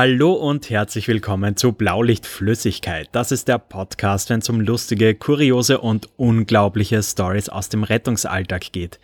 Hallo und herzlich willkommen zu Blaulichtflüssigkeit. Das ist der Podcast, wenn es um lustige, kuriose und unglaubliche Stories aus dem Rettungsalltag geht.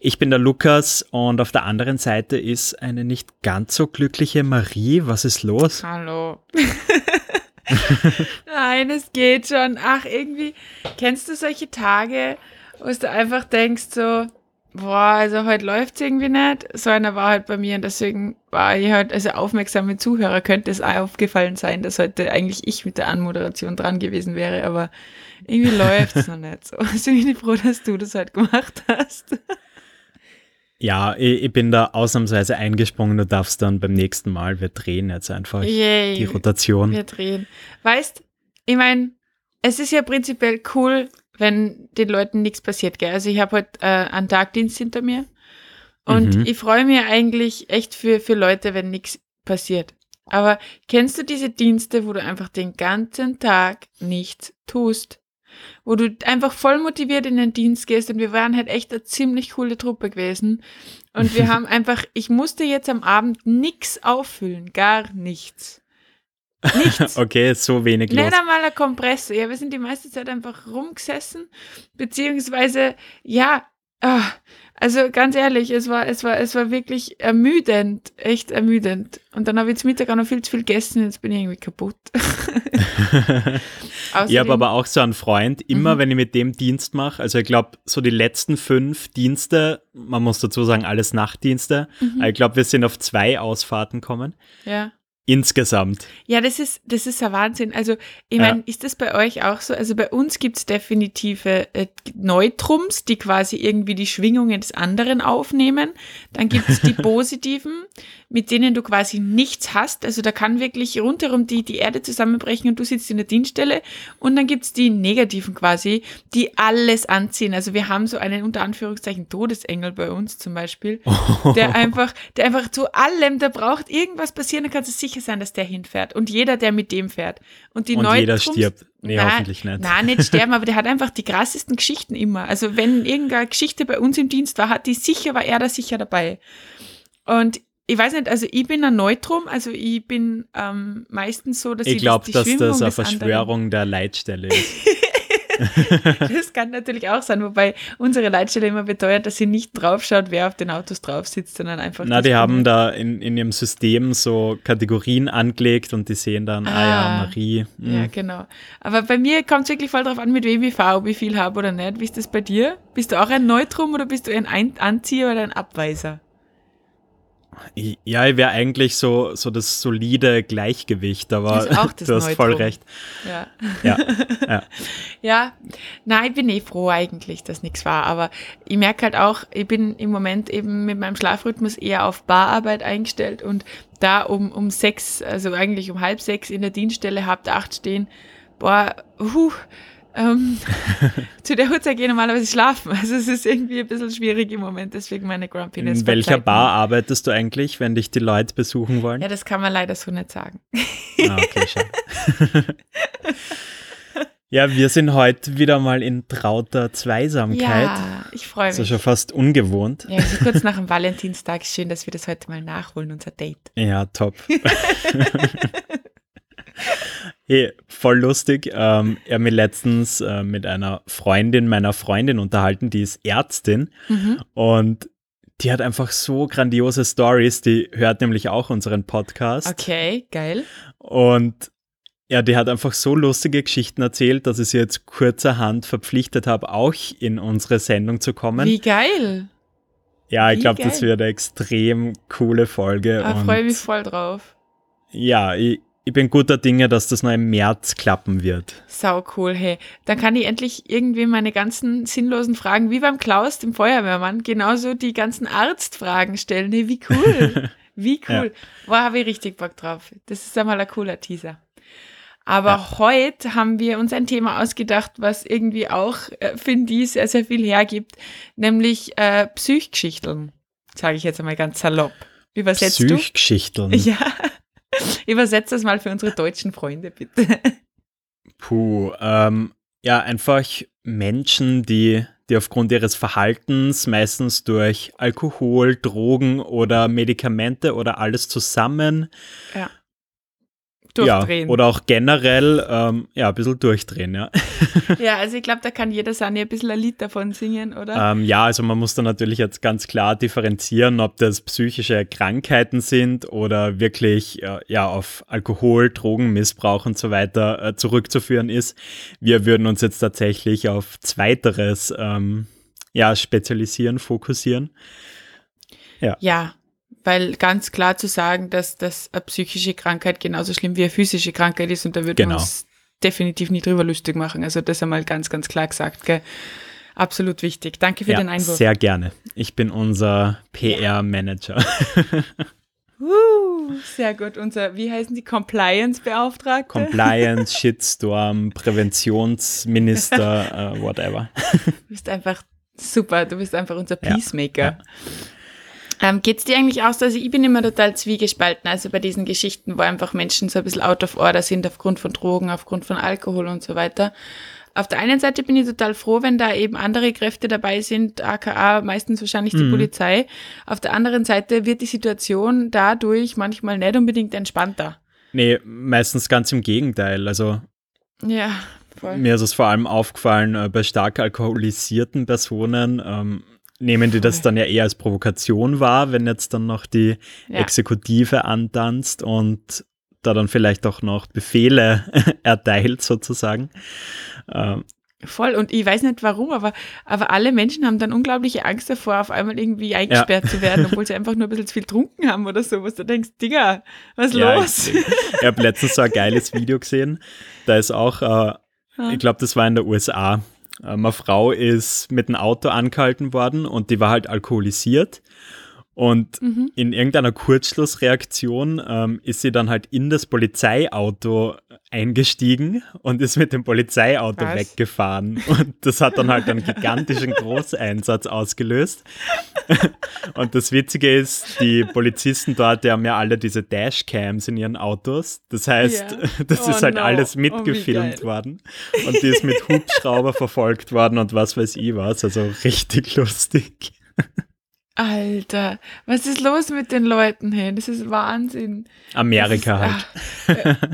Ich bin der Lukas und auf der anderen Seite ist eine nicht ganz so glückliche Marie. Was ist los? Hallo. Nein, es geht schon. Ach, irgendwie, kennst du solche Tage, wo du einfach denkst so, boah, also heute läuft es irgendwie nicht. So einer war halt bei mir und deswegen war ich halt, also aufmerksame Zuhörer könnte es auch aufgefallen sein, dass heute eigentlich ich mit der Anmoderation dran gewesen wäre, aber irgendwie läuft es noch nicht so. Also bin ich froh, dass du das halt gemacht hast. Ja, ich, ich, bin da ausnahmsweise eingesprungen. Du darfst dann beim nächsten Mal, wir drehen jetzt einfach Yay, die Rotation. Wir drehen. Weißt, ich meine, es ist ja prinzipiell cool, wenn den Leuten nichts passiert. Gell? Also ich habe heute äh, einen Tagdienst hinter mir und mhm. ich freue mich eigentlich echt für, für Leute, wenn nichts passiert. Aber kennst du diese Dienste, wo du einfach den ganzen Tag nichts tust? Wo du einfach voll motiviert in den Dienst gehst und wir waren halt echt eine ziemlich coole Truppe gewesen. Und wir haben einfach, ich musste jetzt am Abend nichts auffüllen, gar nichts. Nichts. okay, so wenig los. Nicht einmal ein Kompressor. Ja, wir sind die meiste Zeit einfach rumgesessen, beziehungsweise, ja, ach, also ganz ehrlich, es war, es war, es war wirklich ermüdend, echt ermüdend. Und dann habe ich zum Mittag auch noch viel zu viel gegessen, jetzt bin ich irgendwie kaputt. ich habe aber auch so einen Freund, immer mhm. wenn ich mit dem Dienst mache, also ich glaube, so die letzten fünf Dienste, man muss dazu sagen, alles Nachtdienste, mhm. ich glaube, wir sind auf zwei Ausfahrten kommen. Ja. Insgesamt. Ja, das ist, das ist ein Wahnsinn. Also, ich meine, ist das bei euch auch so? Also bei uns gibt es definitive äh, Neutrums, die quasi irgendwie die Schwingungen des anderen aufnehmen. Dann gibt es die positiven, mit denen du quasi nichts hast. Also da kann wirklich rundherum die, die Erde zusammenbrechen und du sitzt in der Dienststelle. Und dann gibt es die negativen quasi, die alles anziehen. Also wir haben so einen unter Anführungszeichen Todesengel bei uns zum Beispiel, der einfach, der einfach zu allem, da braucht irgendwas passieren, dann kannst du sicher sein, dass der hinfährt. Und jeder, der mit dem fährt. Und, die und jeder stirbt. Nee, na, hoffentlich nicht. Nein, nicht sterben, aber der hat einfach die krassesten Geschichten immer. Also wenn irgendeine Geschichte bei uns im Dienst war, hat die sicher, war er da sicher dabei. Und ich weiß nicht, also ich bin ein Neutrum, also ich bin ähm, meistens so, dass ich, ich glaube, dass das eine Verschwörung der Leitstelle ist. das kann natürlich auch sein, wobei unsere Leitstelle immer beteuert, dass sie nicht draufschaut, wer auf den Autos drauf sitzt, sondern einfach. Na, die haben da in, in ihrem System so Kategorien angelegt und die sehen dann, ah, ah ja, Marie. Mh. Ja, hm. genau. Aber bei mir kommt es wirklich voll darauf an, mit wem ich fahre, ob ich viel habe oder nicht. Wie ist das bei dir? Bist du auch ein Neutrum oder bist du ein Anzieher oder ein Abweiser? Ja, ich wäre eigentlich so, so das solide Gleichgewicht, aber du hast voll recht. Ja. Ja, ja. ja, nein, ich bin eh froh eigentlich, dass nichts war, aber ich merke halt auch, ich bin im Moment eben mit meinem Schlafrhythmus eher auf Bararbeit eingestellt und da um, um sechs, also eigentlich um halb sechs in der Dienststelle, habt acht stehen, boah, huh, ähm, zu der Uhrzeit gehe ich normalerweise schlafen. Also es ist irgendwie ein bisschen schwierig im Moment, deswegen meine Grumpiness. In welcher Bar arbeitest du eigentlich, wenn dich die Leute besuchen wollen? Ja, das kann man leider so nicht sagen. Ah, okay, schade. ja, wir sind heute wieder mal in trauter Zweisamkeit. Ja, ich freue mich. Das ist schon fast ungewohnt. Ja, also kurz nach dem Valentinstag. Schön, dass wir das heute mal nachholen, unser Date. Ja, top. Hey, voll lustig. Ähm, ich habe mich letztens äh, mit einer Freundin meiner Freundin unterhalten, die ist Ärztin mhm. und die hat einfach so grandiose Stories. Die hört nämlich auch unseren Podcast. Okay, geil. Und ja, die hat einfach so lustige Geschichten erzählt, dass ich sie jetzt kurzerhand verpflichtet habe, auch in unsere Sendung zu kommen. Wie geil. Ja, ich glaube, das wird eine extrem coole Folge. Da ah, freue mich voll drauf. Ja, ich, ich bin guter Dinge, dass das noch im März klappen wird. Sau cool, hey. Dann kann ich endlich irgendwie meine ganzen sinnlosen Fragen, wie beim Klaus, dem Feuerwehrmann, genauso die ganzen Arztfragen stellen. Hey, wie cool. Wie cool. ja. Boah, habe ich richtig Bock drauf. Das ist einmal ein cooler Teaser. Aber ja. heute haben wir uns ein Thema ausgedacht, was irgendwie auch, äh, finde ich, sehr, sehr viel hergibt, nämlich äh, Psychgeschichteln. Sage ich jetzt einmal ganz salopp. Übersetzt Psychgeschichteln. du? Ja. Übersetzt das mal für unsere deutschen Freunde, bitte. Puh, ähm, ja, einfach Menschen, die, die aufgrund ihres Verhaltens, meistens durch Alkohol, Drogen oder Medikamente oder alles zusammen, ja. Durchdrehen. Ja, oder auch generell ähm, ja, ein bisschen durchdrehen, ja. Ja, also ich glaube, da kann jeder Sani ein bisschen ein Lied davon singen, oder? Ähm, ja, also man muss da natürlich jetzt ganz klar differenzieren, ob das psychische Krankheiten sind oder wirklich äh, ja, auf Alkohol, Drogenmissbrauch und so weiter äh, zurückzuführen ist. Wir würden uns jetzt tatsächlich auf Zweiteres ähm, ja, spezialisieren, fokussieren. Ja. ja, weil ganz klar zu sagen, dass das eine psychische Krankheit genauso schlimm wie eine physische Krankheit ist und da würden genau. wir uns definitiv nicht drüber lustig machen. Also das einmal ganz, ganz klar gesagt. Gell? Absolut wichtig. Danke für ja, den Einwurf. Sehr gerne. Ich bin unser PR-Manager. Uh, sehr gut. Unser, wie heißen die, Compliance-Beauftragte? Compliance, Shitstorm, Präventionsminister, uh, whatever. Du bist einfach super. Du bist einfach unser Peacemaker. Ja, ja. Ähm, Geht es dir eigentlich auch so? Also ich bin immer total zwiegespalten, also bei diesen Geschichten, wo einfach Menschen so ein bisschen out of order sind aufgrund von Drogen, aufgrund von Alkohol und so weiter. Auf der einen Seite bin ich total froh, wenn da eben andere Kräfte dabei sind, aka meistens wahrscheinlich die mhm. Polizei. Auf der anderen Seite wird die Situation dadurch manchmal nicht unbedingt entspannter. Nee, meistens ganz im Gegenteil. Also ja, voll. mir ist es vor allem aufgefallen äh, bei stark alkoholisierten Personen. Ähm, nehmen die das dann ja eher als Provokation wahr, wenn jetzt dann noch die ja. Exekutive antanzt und da dann vielleicht auch noch Befehle erteilt sozusagen. Ähm, Voll, und ich weiß nicht warum, aber, aber alle Menschen haben dann unglaubliche Angst davor, auf einmal irgendwie eingesperrt ja. zu werden, obwohl sie einfach nur ein bisschen zu viel getrunken haben oder so, was du denkst, Digga, was ja, los? Ich, ich habe letztens so ein geiles Video gesehen, da ist auch, äh, ich glaube, das war in der USA, ähm, eine Frau ist mit einem Auto angehalten worden und die war halt alkoholisiert. Und mhm. in irgendeiner Kurzschlussreaktion ähm, ist sie dann halt in das Polizeiauto eingestiegen und ist mit dem Polizeiauto Was? weggefahren. Und das hat dann halt einen gigantischen Großeinsatz ausgelöst. und das Witzige ist, die Polizisten dort, die haben ja alle diese Dashcams in ihren Autos. Das heißt, yeah. das oh ist halt no. alles oh, mitgefilmt oh, worden. Und die ist mit Hubschrauber verfolgt worden und was weiß ich was. Also richtig lustig. Alter, was ist los mit den Leuten? Hey, das ist Wahnsinn. Amerika ist, halt. Ach,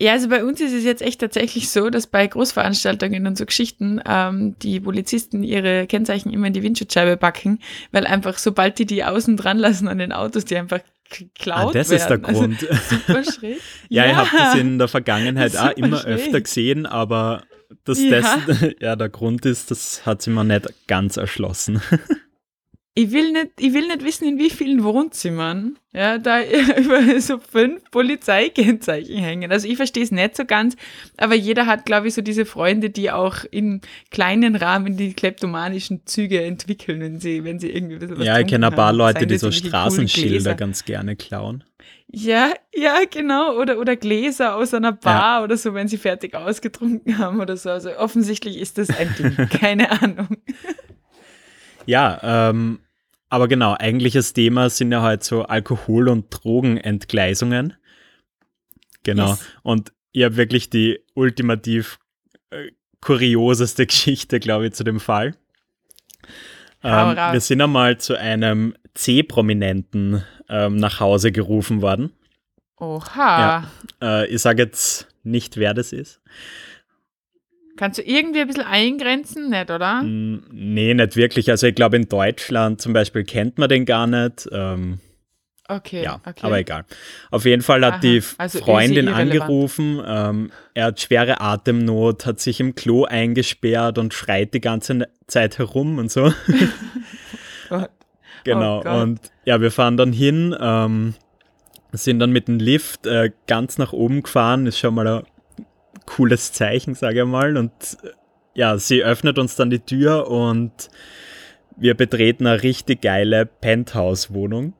ja, also bei uns ist es jetzt echt tatsächlich so, dass bei Großveranstaltungen und so Geschichten ähm, die Polizisten ihre Kennzeichen immer in die Windschutzscheibe backen, weil einfach sobald die die außen dran lassen an den Autos, die einfach geklaut ah, das werden. ist der Grund. Also, super schräg. ja, ja, ich habe das in der Vergangenheit auch immer schräg. öfter gesehen, aber dass ja. das ja der Grund ist, das hat sich mir nicht ganz erschlossen ich will nicht, ich will nicht wissen, in wie vielen Wohnzimmern ja, da über so fünf Polizeikennzeichen hängen. Also ich verstehe es nicht so ganz, aber jeder hat, glaube ich, so diese Freunde, die auch in kleinen Rahmen die kleptomanischen Züge entwickeln, wenn sie, wenn sie irgendwie was Ja, ich kenne ein paar Leute, die so Straßenschilder ganz gerne klauen. Ja, ja, genau. Oder, oder Gläser aus einer Bar ja. oder so, wenn sie fertig ausgetrunken haben oder so. Also offensichtlich ist das ein Ding. Keine Ahnung. Ja, ähm, aber genau, eigentliches Thema sind ja halt so Alkohol- und Drogenentgleisungen. Genau. Yes. Und ich habe wirklich die ultimativ äh, kurioseste Geschichte, glaube ich, zu dem Fall. Ähm, wir sind einmal zu einem C-Prominenten ähm, nach Hause gerufen worden. Oha. Ja, äh, ich sage jetzt nicht, wer das ist. Kannst du irgendwie ein bisschen eingrenzen, nicht, oder? Mm, nee, nicht wirklich. Also ich glaube, in Deutschland zum Beispiel kennt man den gar nicht. Ähm, okay, ja, okay. aber egal. Auf jeden Fall hat Aha, die also Freundin angerufen. Ähm, er hat schwere Atemnot, hat sich im Klo eingesperrt und schreit die ganze Zeit herum und so. Gott. Genau. Oh und ja, wir fahren dann hin, ähm, sind dann mit dem Lift äh, ganz nach oben gefahren. Ist schon mal ein cooles Zeichen, sage ich mal. Und ja, sie öffnet uns dann die Tür und wir betreten eine richtig geile Penthouse-Wohnung.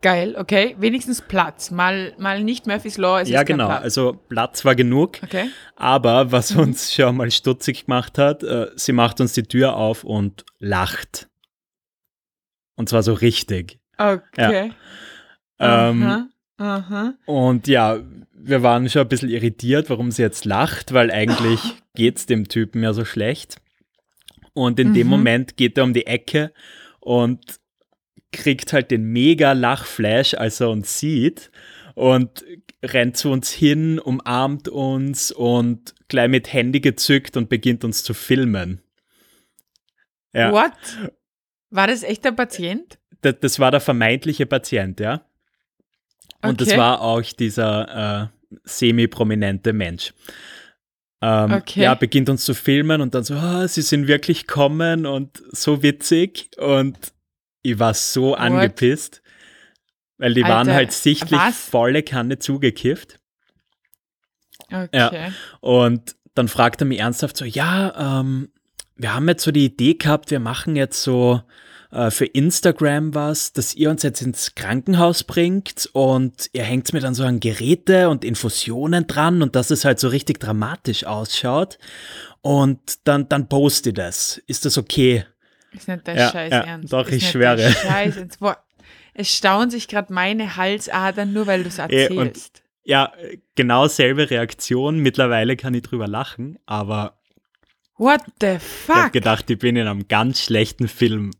Geil, okay. Wenigstens Platz. Mal, mal nicht Murphy's Law. Es ja, genau. Platz. Also Platz war genug. Okay. Aber was uns schon mal stutzig gemacht hat, äh, sie macht uns die Tür auf und lacht. Und zwar so richtig. Okay. Ja. Ähm, aha. Und ja, wir waren schon ein bisschen irritiert, warum sie jetzt lacht, weil eigentlich geht es dem Typen ja so schlecht. Und in mhm. dem Moment geht er um die Ecke und kriegt halt den mega Lachflash, als er uns sieht und rennt zu uns hin, umarmt uns und gleich mit Handy gezückt und beginnt uns zu filmen. Ja. What? War das echt der Patient? Das, das war der vermeintliche Patient, ja. Und okay. das war auch dieser äh, semi-prominente Mensch. Ähm, okay. Ja, beginnt uns zu filmen und dann so, oh, sie sind wirklich kommen und so witzig. Und ich war so What? angepisst, weil die Alter, waren halt sichtlich was? volle Kanne zugekifft. Okay. Ja. Und dann fragt er mich ernsthaft so, ja, ähm, wir haben jetzt so die Idee gehabt, wir machen jetzt so äh, für Instagram was, dass ihr uns jetzt ins Krankenhaus bringt und ihr hängt mir dann so an Geräte und Infusionen dran und dass es halt so richtig dramatisch ausschaut. Und dann, dann poste ich das. Ist das okay? Ist nicht dein ja, Scheiß ja, ernst. Doch, ist ich schwöre. Scheiß ernst. Boah, es staunen sich gerade meine Halsadern, nur weil du es erzählst. Und, ja, genau selbe Reaktion. Mittlerweile kann ich drüber lachen, aber What the fuck? Ich hab gedacht, ich bin in einem ganz schlechten Film.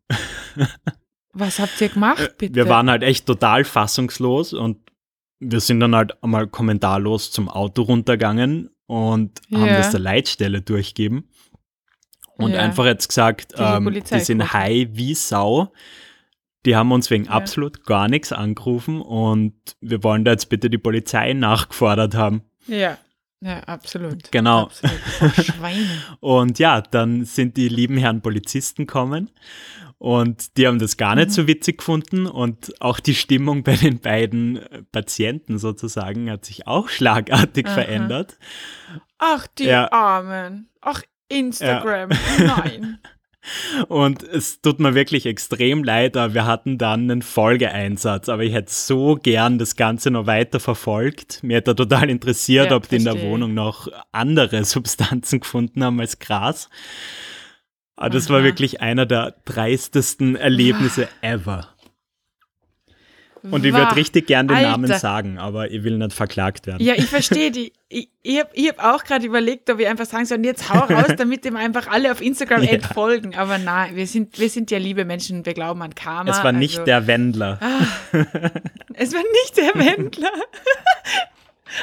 Was habt ihr gemacht, äh, bitte? Wir waren halt echt total fassungslos und wir sind dann halt einmal kommentarlos zum Auto runtergegangen und yeah. haben das der Leitstelle durchgeben und yeah. einfach jetzt gesagt, die, ähm, die sind high wie Sau. Die haben uns wegen yeah. absolut gar nichts angerufen und wir wollen da jetzt bitte die Polizei nachgefordert haben. Ja. Ja, absolut. Genau. Absolut. Schweine. und ja, dann sind die lieben Herren Polizisten kommen und die haben das gar nicht mhm. so witzig gefunden und auch die Stimmung bei den beiden Patienten sozusagen hat sich auch schlagartig Aha. verändert. Ach, die ja. Armen. Ach, Instagram. Ja. Nein. Und es tut mir wirklich extrem leid, aber wir hatten dann einen Folgeeinsatz. Aber ich hätte so gern das Ganze noch weiter verfolgt. Mir hätte total interessiert, ja, ob die in der Wohnung noch andere Substanzen gefunden haben als Gras. Aber das Aha. war wirklich einer der dreistesten Erlebnisse ever. Und ich würde richtig gern den Alter. Namen sagen, aber ich will nicht verklagt werden. Ja, ich verstehe die. Ich, ich habe hab auch gerade überlegt, ob ich einfach sagen soll, jetzt hau raus, damit dem einfach alle auf Instagram ja. folgen. Aber nein, wir sind, wir sind ja liebe Menschen, wir glauben an Karma. Es war also, nicht der Wendler. Ah, es war nicht der Wendler.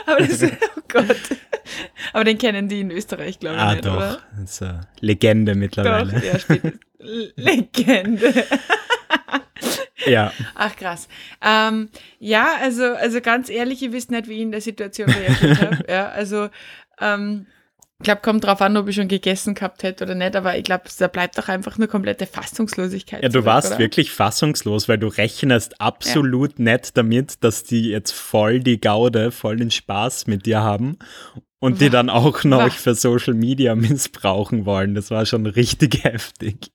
Aber das, oh Gott. Aber den kennen die in Österreich, glaube ich, ah, nicht, doch. oder? Das ist eine Legende mittlerweile. Doch, ja, Legende. Ja. Ach krass. Ähm, ja, also, also ganz ehrlich, ihr wisst nicht, wie ich in der Situation reagiert habe. Ja, also ähm, ich glaube, kommt drauf an, ob ich schon gegessen gehabt hätte oder nicht, aber ich glaube, da bleibt doch einfach nur komplette Fassungslosigkeit. Ja, du zurück, warst oder? wirklich fassungslos, weil du rechnest absolut ja. nicht damit, dass die jetzt voll die Gaude, voll den Spaß mit dir haben und die dann auch noch Was? für Social Media missbrauchen wollen. Das war schon richtig heftig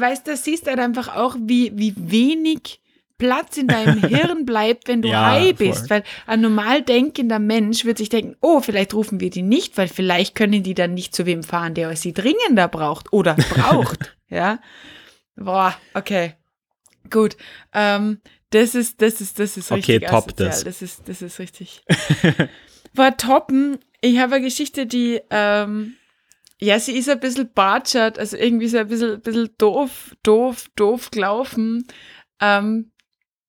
weißt du, siehst halt einfach auch, wie, wie wenig Platz in deinem Hirn bleibt, wenn du ja, high bist. Voll. Weil ein normal denkender Mensch wird sich denken, oh, vielleicht rufen wir die nicht, weil vielleicht können die dann nicht zu wem fahren, der sie dringender braucht oder braucht. ja. Boah, okay. Gut. Ähm, das ist, das ist, das ist richtig. Okay, top das. Das ist, das ist richtig. War toppen. Ich habe eine Geschichte, die, ähm, ja, sie ist ein bisschen batschert, also irgendwie so ein bisschen, bisschen doof, doof, doof gelaufen. Ähm,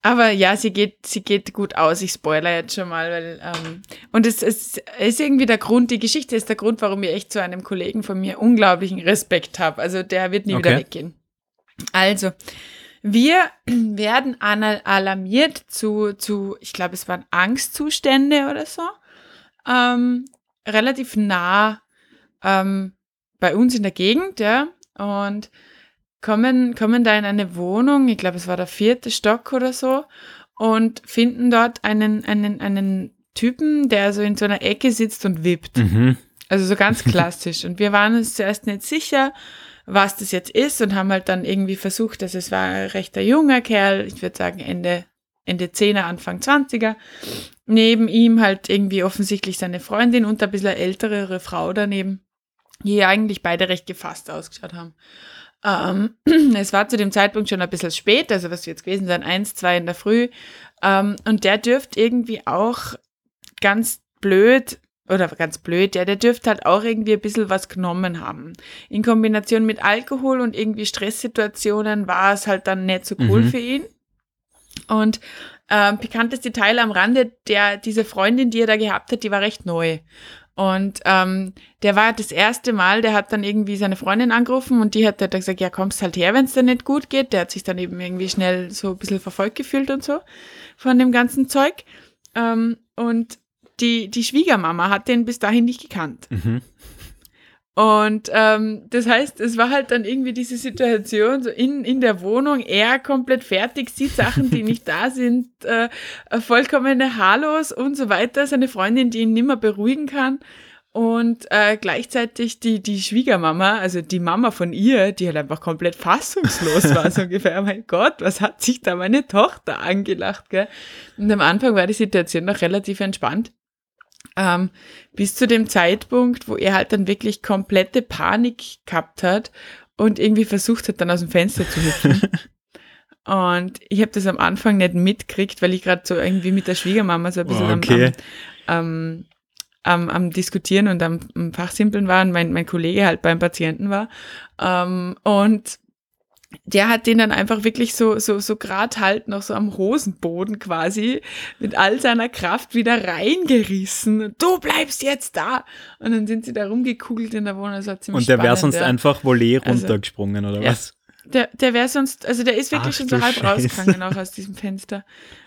aber ja, sie geht, sie geht gut aus. Ich spoiler jetzt schon mal, weil, ähm, und es, es ist irgendwie der Grund, die Geschichte ist der Grund, warum ich echt zu einem Kollegen von mir unglaublichen Respekt habe. Also der wird nie okay. wieder weggehen. Also, wir werden alarmiert zu, zu ich glaube, es waren Angstzustände oder so, ähm, relativ nah ähm, bei uns in der Gegend, ja, und kommen, kommen da in eine Wohnung, ich glaube, es war der vierte Stock oder so, und finden dort einen, einen, einen Typen, der so in so einer Ecke sitzt und wippt. Mhm. Also so ganz klassisch. Und wir waren uns zuerst nicht sicher, was das jetzt ist und haben halt dann irgendwie versucht, dass es war ein rechter junger Kerl, ich würde sagen Ende, Ende 10er, Anfang 20er. Neben ihm halt irgendwie offensichtlich seine Freundin und ein bisschen ältere Frau daneben die eigentlich beide recht gefasst ausgeschaut haben. Ähm, es war zu dem Zeitpunkt schon ein bisschen spät, also was wird jetzt gewesen sein, eins, zwei in der Früh. Ähm, und der dürfte irgendwie auch ganz blöd, oder ganz blöd, ja, der dürfte halt auch irgendwie ein bisschen was genommen haben. In Kombination mit Alkohol und irgendwie Stresssituationen war es halt dann nicht so cool mhm. für ihn. Und ähm, pikantes Detail am Rande, der, diese Freundin, die er da gehabt hat, die war recht neu. Und ähm, der war das erste Mal, der hat dann irgendwie seine Freundin angerufen und die hat dann gesagt, ja, kommst halt her, wenn es dir nicht gut geht. Der hat sich dann eben irgendwie schnell so ein bisschen verfolgt gefühlt und so von dem ganzen Zeug. Ähm, und die, die Schwiegermama hat den bis dahin nicht gekannt. Mhm. Und ähm, das heißt, es war halt dann irgendwie diese Situation, so in, in der Wohnung, er komplett fertig, sieht Sachen, die nicht da sind, äh, vollkommene Halos und so weiter, seine Freundin, die ihn nimmer beruhigen kann. Und äh, gleichzeitig die, die Schwiegermama, also die Mama von ihr, die halt einfach komplett fassungslos war, so ungefähr, mein Gott, was hat sich da meine Tochter angelacht, gell? Und am Anfang war die Situation noch relativ entspannt. Ähm, bis zu dem Zeitpunkt, wo er halt dann wirklich komplette Panik gehabt hat und irgendwie versucht hat, dann aus dem Fenster zu hüpfen. und ich habe das am Anfang nicht mitgekriegt, weil ich gerade so irgendwie mit der Schwiegermama so ein bisschen okay. am, am, am, am, Diskutieren und am, am Fachsimpeln war und mein, mein Kollege halt beim Patienten war. Ähm, und der hat den dann einfach wirklich so, so, so grad halt noch so am Hosenboden quasi mit all seiner Kraft wieder reingerissen. Du bleibst jetzt da! Und dann sind sie da rumgekugelt in der Wohnung. Das war ziemlich Und der wäre sonst ja. einfach Volley also, runtergesprungen, oder ja. was? Der, der wäre sonst, also der ist wirklich Ach, schon so halb Scheiße. rausgegangen auch aus diesem Fenster.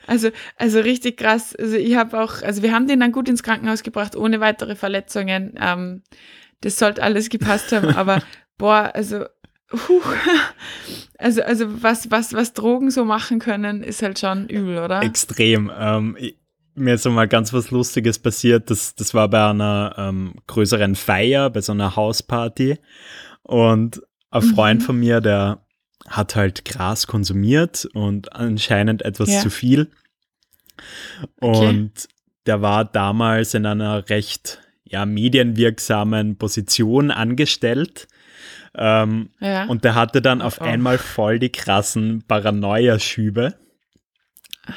Also, also richtig krass. Also ich habe auch, also wir haben den dann gut ins Krankenhaus gebracht, ohne weitere Verletzungen. Ähm, das sollte alles gepasst haben, aber boah, also Puh. Also, also was, was, was Drogen so machen können, ist halt schon übel, oder? Extrem. Ähm, ich, mir ist so mal ganz was Lustiges passiert. Das, das war bei einer ähm, größeren Feier, bei so einer Hausparty. Und ein. Freund mhm. von mir, der hat halt Gras konsumiert und anscheinend etwas ja. zu viel. Und okay. der war damals in einer recht ja, medienwirksamen Position angestellt ähm, ja. Und der hatte dann auf oh. einmal voll die krassen Paranoia-Schübe.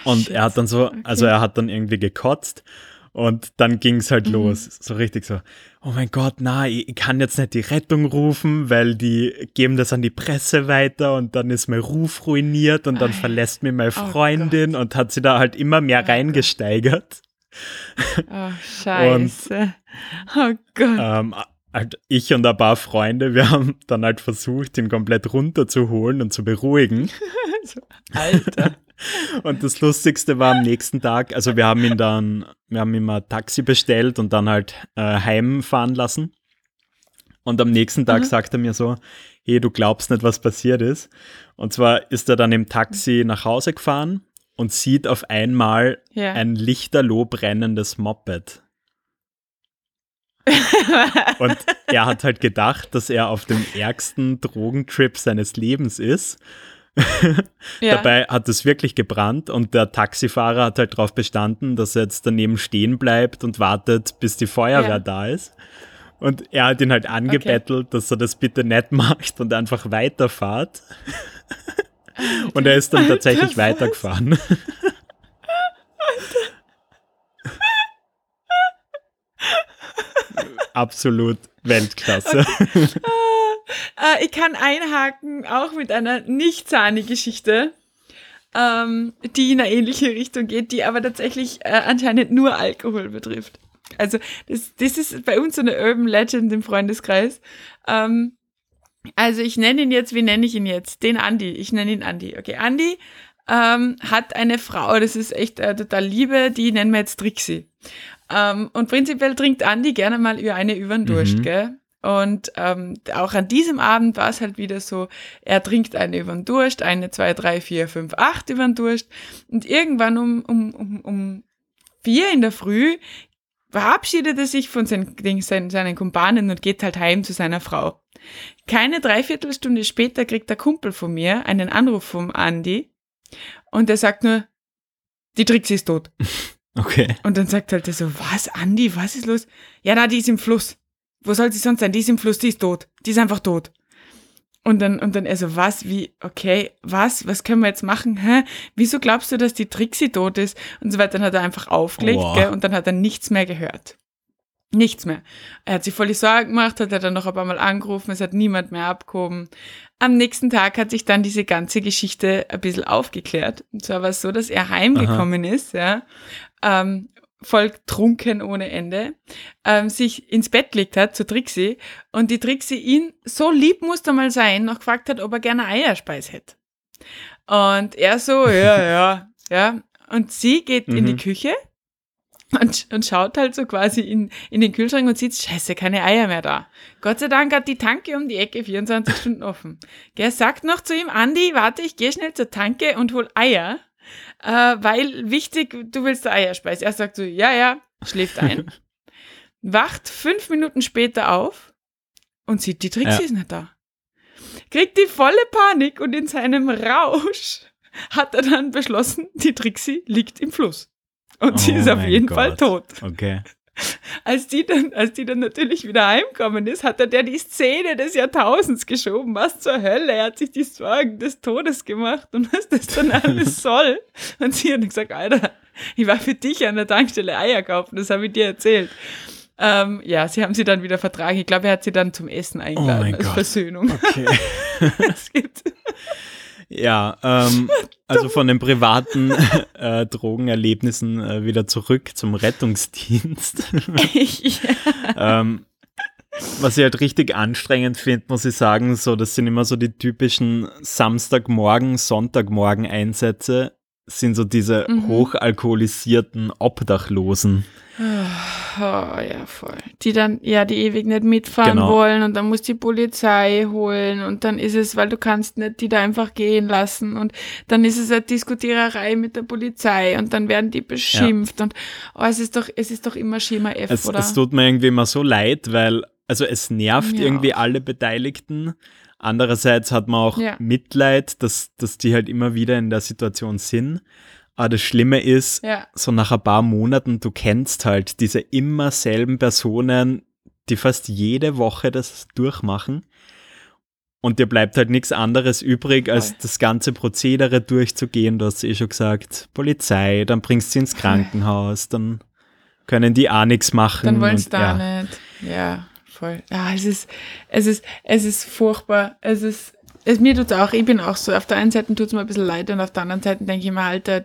Und shit. er hat dann so, okay. also er hat dann irgendwie gekotzt und dann ging es halt mhm. los. So richtig so, oh mein Gott, na, ich, kann jetzt nicht die Rettung rufen, weil die geben das an die Presse weiter und dann ist mein Ruf ruiniert und dann Ay. verlässt mir meine oh Freundin oh und hat sie da halt immer mehr oh reingesteigert. Oh, scheiße. Und, oh Gott. Ähm, halt ich und ein paar Freunde, wir haben dann halt versucht, ihn komplett runterzuholen und zu beruhigen. Alter. und das Lustigste war am nächsten Tag, also wir haben ihn dann, wir haben ihm ein Taxi bestellt und dann halt äh, heimfahren lassen. Und am nächsten Tag mhm. sagt er mir so, hey, du glaubst nicht, was passiert ist. Und zwar ist er dann im Taxi nach Hause gefahren und sieht auf einmal ja. ein lichterloh brennendes Moped. Und er hat halt gedacht, dass er auf dem ärgsten Drogentrip seines Lebens ist. ja. Dabei hat es wirklich gebrannt und der Taxifahrer hat halt darauf bestanden, dass er jetzt daneben stehen bleibt und wartet, bis die Feuerwehr ja. da ist. Und er hat ihn halt angebettelt, okay. dass er das bitte nicht macht und einfach weiterfahrt. und er ist dann tatsächlich weitergefahren. Absolut Weltklasse. äh, ich kann einhaken, auch mit einer nicht zahni Geschichte, ähm, die in eine ähnliche Richtung geht, die aber tatsächlich äh, anscheinend nur Alkohol betrifft. Also das, das ist bei uns so eine Urban Legend im Freundeskreis. Ähm, also ich nenne ihn jetzt, wie nenne ich ihn jetzt? Den Andi. Ich nenne ihn Andi. Okay, Andi ähm, hat eine Frau, das ist echt äh, total Liebe, die nennen wir jetzt Trixie. Ähm, und prinzipiell trinkt Andi gerne mal über eine über den Durst, mhm. gell? Und ähm, auch an diesem Abend war es halt wieder so, er trinkt eine über den Durst, eine, zwei, drei, vier, fünf, acht über den Durst. Und irgendwann um, um, um, um vier in der Früh verabschiedet er sich von seinen, seinen, seinen Kumpanen und geht halt heim zu seiner Frau. Keine Dreiviertelstunde später kriegt der Kumpel von mir einen Anruf vom Andi und er sagt nur, die Trixie ist tot. Okay. Und dann sagt halt er so, was, Andi, was ist los? Ja, na, die ist im Fluss. Wo soll sie sonst sein? Die ist im Fluss, die ist tot. Die ist einfach tot. Und dann, und dann er so, was, wie, okay, was, was können wir jetzt machen? Hä? Wieso glaubst du, dass die Trixie tot ist? Und so weiter. Dann hat er einfach aufgelegt, gell? Und dann hat er nichts mehr gehört. Nichts mehr. Er hat sich voll die Sorgen gemacht, hat er dann noch ein paar Mal angerufen, es hat niemand mehr abgehoben. Am nächsten Tag hat sich dann diese ganze Geschichte ein bisschen aufgeklärt. Und zwar war es so, dass er heimgekommen Aha. ist, ja, ähm, voll trunken ohne Ende, ähm, sich ins Bett gelegt hat zu Trixie und die Trixie ihn, so lieb musste mal sein, noch gefragt hat, ob er gerne Eierspeis hätte. Und er so, ja, ja, ja. Und sie geht mhm. in die mhm. Küche und, und schaut halt so quasi in, in den Kühlschrank und sieht, scheiße, keine Eier mehr da. Gott sei Dank hat die Tanke um die Ecke 24 Stunden offen. Der sagt noch zu ihm, Andi, warte, ich gehe schnell zur Tanke und hol Eier äh, weil wichtig, du willst Eierspeis. Er sagt so, ja, ja, schläft ein, wacht fünf Minuten später auf und sieht, die Trixie ja. ist nicht da. Kriegt die volle Panik und in seinem Rausch hat er dann beschlossen, die Trixie liegt im Fluss. Und oh sie ist auf jeden Gott. Fall tot. Okay. Als die, dann, als die dann natürlich wieder heimkommen ist, hat er der die Szene des Jahrtausends geschoben. Was zur Hölle? Er hat sich die Sorgen des Todes gemacht und was das dann alles soll. Und sie hat gesagt, Alter, ich war für dich an der Tankstelle Eier kaufen, das habe ich dir erzählt. Ähm, ja, sie haben sie dann wieder vertragen. Ich glaube, er hat sie dann zum Essen eingeladen oh als Gott. Versöhnung. Okay. es gibt ja, ähm, also von den privaten äh, Drogenerlebnissen äh, wieder zurück zum Rettungsdienst. ja. ähm, was ich halt richtig anstrengend finde, muss ich sagen, so, das sind immer so die typischen Samstagmorgen, Sonntagmorgen Einsätze, sind so diese mhm. hochalkoholisierten Obdachlosen. Oh, ja, voll. Die dann, ja, die ewig nicht mitfahren genau. wollen und dann muss die Polizei holen und dann ist es, weil du kannst nicht die da einfach gehen lassen und dann ist es eine Diskutiererei mit der Polizei und dann werden die beschimpft ja. und oh, es ist doch, es ist doch immer Schema F, es, oder? Es tut mir irgendwie immer so leid, weil, also es nervt ja. irgendwie alle Beteiligten. Andererseits hat man auch ja. Mitleid, dass, dass die halt immer wieder in der Situation sind. Aber das Schlimme ist, ja. so nach ein paar Monaten, du kennst halt diese immer selben Personen, die fast jede Woche das durchmachen. Und dir bleibt halt nichts anderes übrig, als das ganze Prozedere durchzugehen. Du hast eh schon gesagt, Polizei, dann bringst du sie ins Krankenhaus, dann können die auch nichts machen. Dann wollen sie da ja. nicht. Ja, voll. Ja, es ist, es ist, es ist furchtbar. Es ist, es, mir tut es auch, ich bin auch so, auf der einen Seite tut es mir ein bisschen leid und auf der anderen Seite denke ich mir, Alter,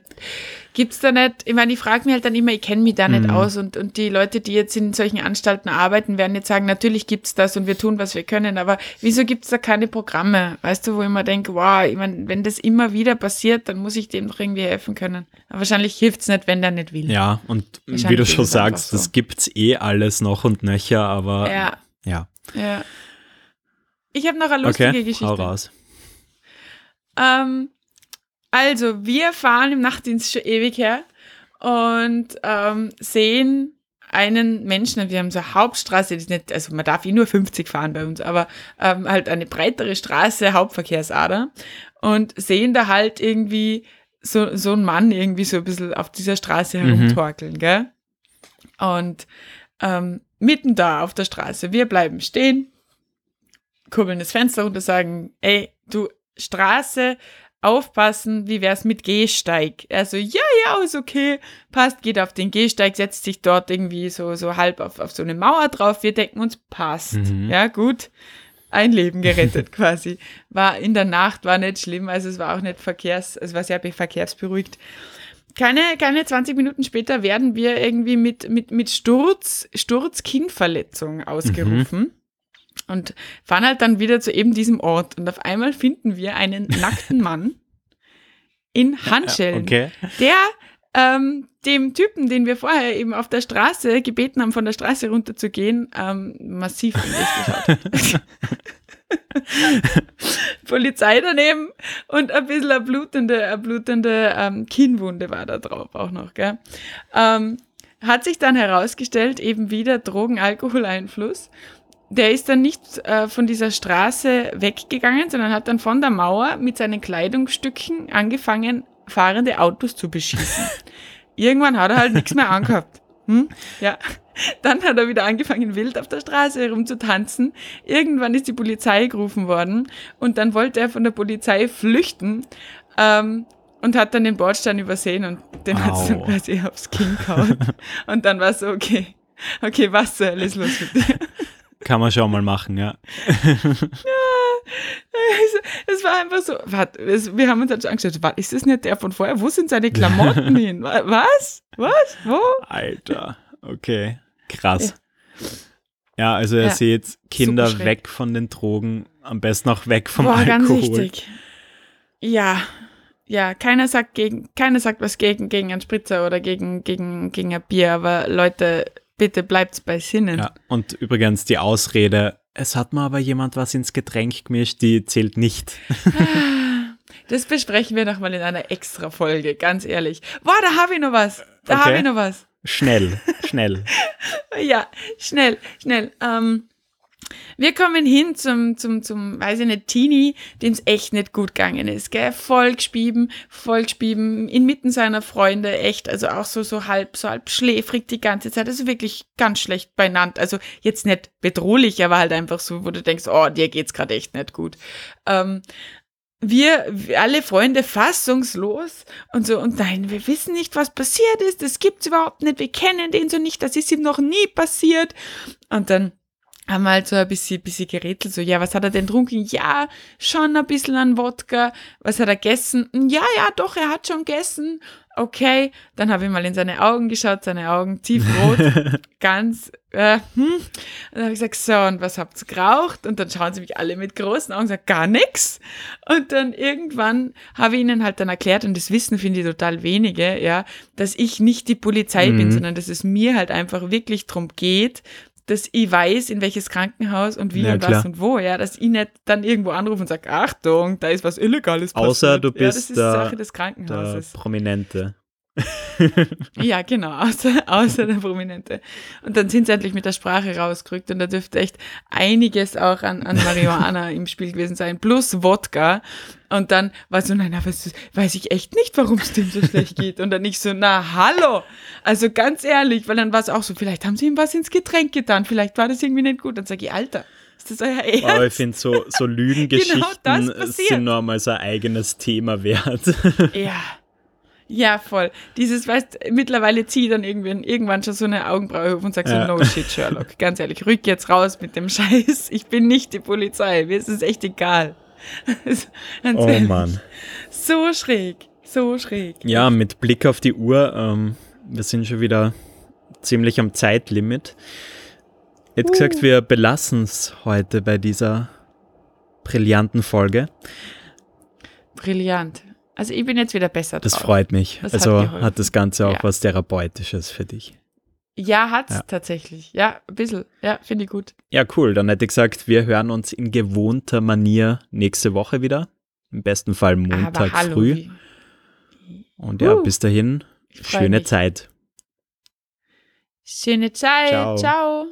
gibt's da nicht, ich meine, ich frage mich halt dann immer, ich kenne mich da mhm. nicht aus und, und die Leute, die jetzt in solchen Anstalten arbeiten, werden jetzt sagen, natürlich gibt's das und wir tun, was wir können, aber wieso gibt's da keine Programme, weißt du, wo ich mir denke, wow, ich meine, wenn das immer wieder passiert, dann muss ich dem doch irgendwie helfen können. Aber wahrscheinlich hilft's nicht, wenn der nicht will. Ja, und wie du schon sagst, so. das gibt's eh alles noch und nöcher, aber ja. ja. ja. Ich habe noch eine lustige okay, Geschichte. Hau raus. Ähm, also, wir fahren im Nachtdienst schon ewig her und ähm, sehen einen Menschen, wir haben so eine Hauptstraße, die ist nicht, also man darf eh nur 50 fahren bei uns, aber ähm, halt eine breitere Straße, Hauptverkehrsader und sehen da halt irgendwie so, so einen Mann irgendwie so ein bisschen auf dieser Straße mhm. herumtorkeln, mhm. gell? Und ähm, mitten da auf der Straße, wir bleiben stehen, kurbeln das Fenster runter, sagen, ey, du Straße, aufpassen, wie wär's mit Gehsteig? Er so, ja, ja, ist okay, passt, geht auf den Gehsteig, setzt sich dort irgendwie so, so halb auf, auf so eine Mauer drauf, wir denken uns, passt. Mhm. Ja, gut. Ein Leben gerettet quasi. War in der Nacht, war nicht schlimm, also es war auch nicht verkehrs, es war sehr verkehrsberuhigt. Keine, keine 20 Minuten später werden wir irgendwie mit, mit, mit Sturz, Sturz-Kinnverletzung ausgerufen. Mhm und fahren halt dann wieder zu eben diesem Ort. Und auf einmal finden wir einen nackten Mann in Handschellen, okay. der ähm, dem Typen, den wir vorher eben auf der Straße gebeten haben, von der Straße runterzugehen, ähm, massiv in geschaut hat. Polizei daneben und ein bisschen eine blutende, eine blutende ähm, Kinnwunde war da drauf auch noch. Gell? Ähm, hat sich dann herausgestellt, eben wieder Drogen-Alkoholeinfluss der ist dann nicht äh, von dieser Straße weggegangen, sondern hat dann von der Mauer mit seinen Kleidungsstücken angefangen, fahrende Autos zu beschießen. Irgendwann hat er halt nichts mehr angehabt. Hm? Ja. Dann hat er wieder angefangen, wild auf der Straße herumzutanzen. Irgendwann ist die Polizei gerufen worden und dann wollte er von der Polizei flüchten ähm, und hat dann den Bordstein übersehen und den hat es dann quasi aufs Kinn gehauen. und dann war es so, okay, Okay, was soll ist los mit dir? Kann man schon mal machen, ja. es, war einfach so, wir haben uns dann schon angeschaut, was, ist das nicht der von vorher? Wo sind seine Klamotten hin? Was? Was? Wo? Alter, okay, krass. Ja, ja also ihr ja, seht, Kinder weg von den Drogen, am besten auch weg vom Boah, Alkohol. ganz wichtig. Ja, ja, keiner sagt gegen, keiner sagt was gegen, gegen einen Spritzer oder gegen, gegen, gegen ein Bier, aber Leute, bitte bleibt's bei Sinnen. Ja, und übrigens die Ausrede, es hat mir aber jemand was ins Getränk gemischt, die zählt nicht. Das besprechen wir nochmal in einer extra Folge, ganz ehrlich. Boah, da habe ich noch was. Da okay. habe ich noch was. Schnell, schnell. ja, schnell, schnell. Ähm, wir kommen hin zum, zum, zum, weiß ich nicht, Teenie, dem es echt nicht gut gegangen ist, gell? Voll gespieben, voll gespieben, inmitten seiner Freunde, echt, also auch so, so halb, so halb schläfrig die ganze Zeit, also wirklich ganz schlecht beieinander. Also jetzt nicht bedrohlich, aber halt einfach so, wo du denkst, oh, dir geht's gerade echt nicht gut. Ähm, wir, alle Freunde fassungslos und so, und nein, wir wissen nicht, was passiert ist, das gibt's überhaupt nicht, wir kennen den so nicht, das ist ihm noch nie passiert. Und dann haben wir halt so ein bisschen, bisschen gerätselt, so, ja, was hat er denn getrunken? Ja, schon ein bisschen an Wodka. Was hat er gegessen? Ja, ja, doch, er hat schon gegessen. Okay, dann habe ich mal in seine Augen geschaut, seine Augen tiefrot, ganz, äh, hm. Und dann habe ich gesagt, so, und was habt ihr geraucht? Und dann schauen sie mich alle mit großen Augen und sagen, gar nichts. Und dann irgendwann habe ich ihnen halt dann erklärt, und das wissen finde ich total wenige, ja, dass ich nicht die Polizei mhm. bin, sondern dass es mir halt einfach wirklich drum geht, dass ich weiß, in welches Krankenhaus und wie ja, und was und wo, ja, dass ich nicht dann irgendwo anrufe und sage, Achtung, da ist was Illegales passiert. Außer du bist ja, das ist der, Sache des Krankenhauses. Prominente. ja, genau, außer, außer der Prominente. Und dann sind sie endlich mit der Sprache rausgerückt und da dürfte echt einiges auch an, an Marihuana im Spiel gewesen sein, plus Wodka. Und dann war so, nein, aber weiß ich echt nicht, warum es dem so schlecht geht. Und dann nicht so, na, hallo. Also ganz ehrlich, weil dann war es auch so, vielleicht haben sie ihm was ins Getränk getan, vielleicht war das irgendwie nicht gut. Dann sage ich, Alter, ist das euer Ernst? Aber ich finde, so, so Lügengeschichten genau sind nochmal so ein eigenes Thema wert. ja. Ja, voll. Dieses, weißt mittlerweile ziehe dann irgendwann, irgendwann schon so eine Augenbraue hoch und sag so, ja. no shit, Sherlock. Ganz ehrlich, rück jetzt raus mit dem Scheiß. Ich bin nicht die Polizei. Mir ist es echt egal. oh. Mann. So schräg. So schräg. Ja, mit Blick auf die Uhr, ähm, wir sind schon wieder ziemlich am Zeitlimit. Jetzt uh. gesagt, wir belassen es heute bei dieser brillanten Folge. Brillant. Also ich bin jetzt wieder besser drauf. Das freut mich. Das also hat, hat, das Ganze auch ja. was Therapeutisches für dich. Ja, hat's ja. tatsächlich. Ja, ein bisschen. Ja, finde ich gut. Ja, cool. Dann hätte ich gesagt, wir hören uns in gewohnter Manier nächste Woche wieder. Im besten Fall Montag früh. Und ja, uh, bis dahin, schöne mich. Zeit. Schöne Zeit. Ciao. Ciao.